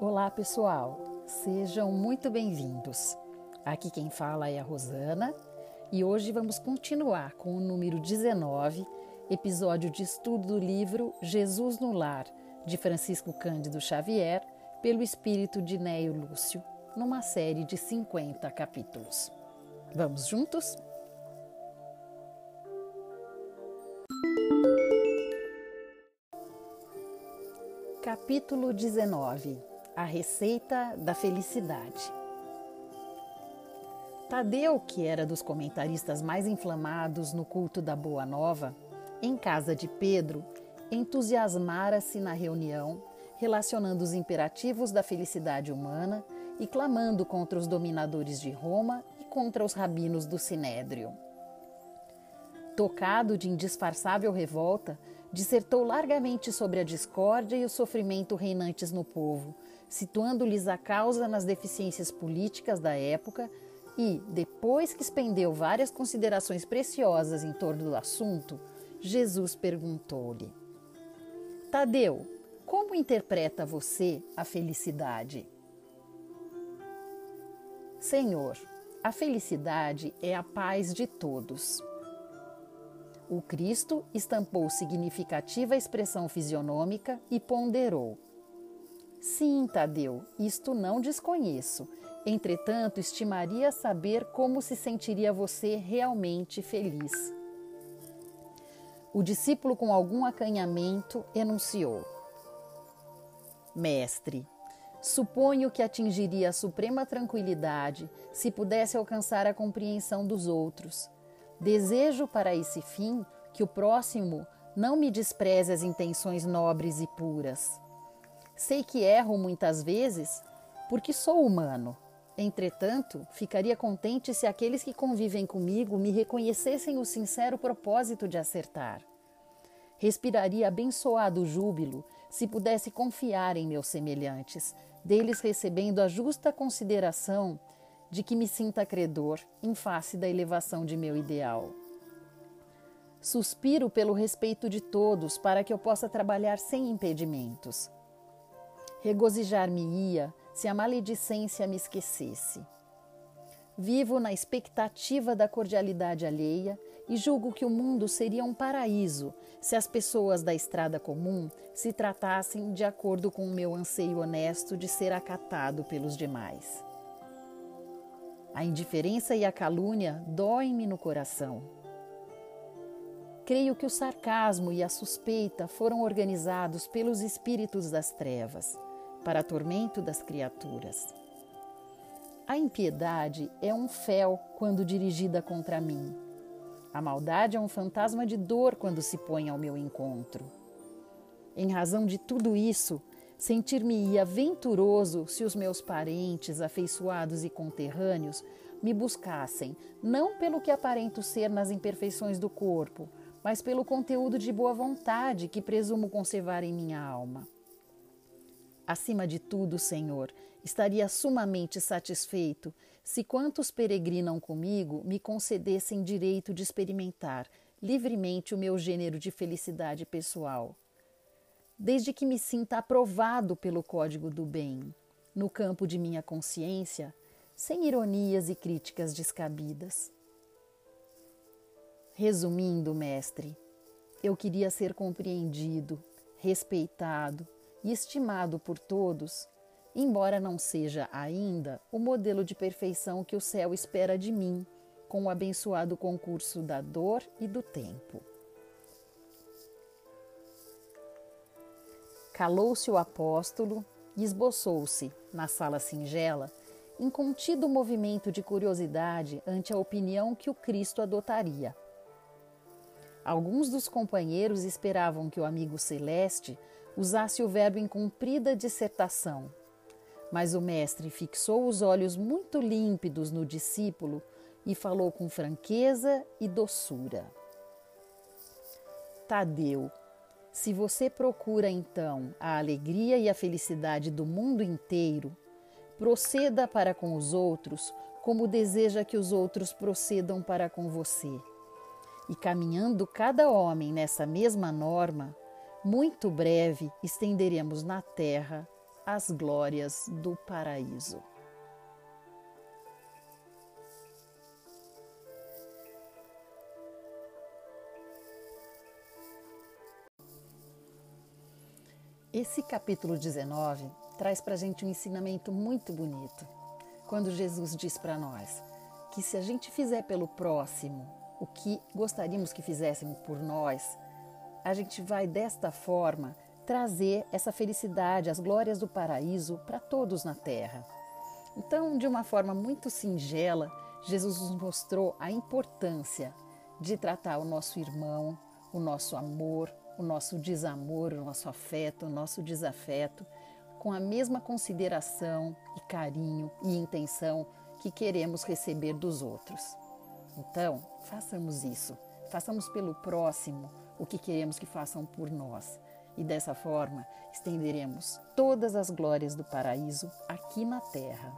Olá, pessoal. Sejam muito bem-vindos. Aqui quem fala é a Rosana e hoje vamos continuar com o número 19, episódio de estudo do livro Jesus no Lar, de Francisco Cândido Xavier, pelo espírito de Neio Lúcio, numa série de 50 capítulos. Vamos juntos? Capítulo 19 A Receita da Felicidade Tadeu, que era dos comentaristas mais inflamados no culto da Boa Nova, em casa de Pedro, entusiasmara-se na reunião, relacionando os imperativos da felicidade humana e clamando contra os dominadores de Roma e contra os rabinos do Sinédrio. Tocado de indisfarçável revolta, dissertou largamente sobre a discórdia e o sofrimento reinantes no povo, situando-lhes a causa nas deficiências políticas da época e, depois que expendeu várias considerações preciosas em torno do assunto, Jesus perguntou-lhe: Tadeu, como interpreta você a felicidade? Senhor, a felicidade é a paz de todos. O Cristo estampou significativa expressão fisionômica e ponderou: Sim, Tadeu, isto não desconheço. Entretanto, estimaria saber como se sentiria você realmente feliz. O discípulo, com algum acanhamento, enunciou: Mestre, suponho que atingiria a suprema tranquilidade se pudesse alcançar a compreensão dos outros Desejo para esse fim que o próximo não me despreze as intenções nobres e puras. Sei que erro muitas vezes porque sou humano. Entretanto, ficaria contente se aqueles que convivem comigo me reconhecessem o sincero propósito de acertar. Respiraria abençoado júbilo se pudesse confiar em meus semelhantes, deles recebendo a justa consideração de que me sinta credor em face da elevação de meu ideal. Suspiro pelo respeito de todos para que eu possa trabalhar sem impedimentos. Regozijar-me-ia se a maledicência me esquecesse. Vivo na expectativa da cordialidade alheia e julgo que o mundo seria um paraíso se as pessoas da estrada comum se tratassem de acordo com o meu anseio honesto de ser acatado pelos demais. A indiferença e a calúnia doem-me no coração. Creio que o sarcasmo e a suspeita foram organizados pelos espíritos das trevas, para tormento das criaturas. A impiedade é um fel quando dirigida contra mim. A maldade é um fantasma de dor quando se põe ao meu encontro. Em razão de tudo isso, Sentir-me-ia venturoso se os meus parentes, afeiçoados e conterrâneos me buscassem, não pelo que aparento ser nas imperfeições do corpo, mas pelo conteúdo de boa vontade que presumo conservar em minha alma. Acima de tudo, Senhor, estaria sumamente satisfeito se quantos peregrinam comigo me concedessem direito de experimentar livremente o meu gênero de felicidade pessoal desde que me sinta aprovado pelo código do bem, no campo de minha consciência, sem ironias e críticas descabidas. Resumindo, mestre, eu queria ser compreendido, respeitado e estimado por todos, embora não seja ainda o modelo de perfeição que o céu espera de mim, com o abençoado concurso da dor e do tempo. Calou-se o apóstolo e esboçou-se, na sala singela, em contido movimento de curiosidade ante a opinião que o Cristo adotaria. Alguns dos companheiros esperavam que o amigo celeste usasse o verbo em cumprida dissertação, mas o mestre fixou os olhos muito límpidos no discípulo e falou com franqueza e doçura. Tadeu, se você procura então a alegria e a felicidade do mundo inteiro, proceda para com os outros como deseja que os outros procedam para com você. E caminhando cada homem nessa mesma norma, muito breve estenderemos na terra as glórias do paraíso. Esse capítulo 19 traz para a gente um ensinamento muito bonito. Quando Jesus diz para nós que se a gente fizer pelo próximo o que gostaríamos que fizessem por nós, a gente vai desta forma trazer essa felicidade, as glórias do paraíso para todos na terra. Então, de uma forma muito singela, Jesus nos mostrou a importância de tratar o nosso irmão, o nosso amor, o nosso desamor, o nosso afeto, o nosso desafeto, com a mesma consideração e carinho e intenção que queremos receber dos outros. Então, façamos isso. Façamos pelo próximo o que queremos que façam por nós. E dessa forma, estenderemos todas as glórias do paraíso aqui na terra.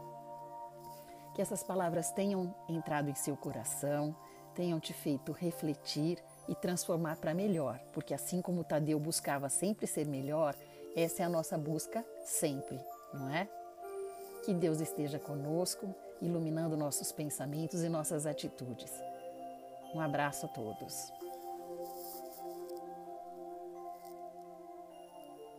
Que essas palavras tenham entrado em seu coração, tenham te feito refletir e transformar para melhor, porque assim como Tadeu buscava sempre ser melhor, essa é a nossa busca sempre, não é? Que Deus esteja conosco iluminando nossos pensamentos e nossas atitudes. Um abraço a todos.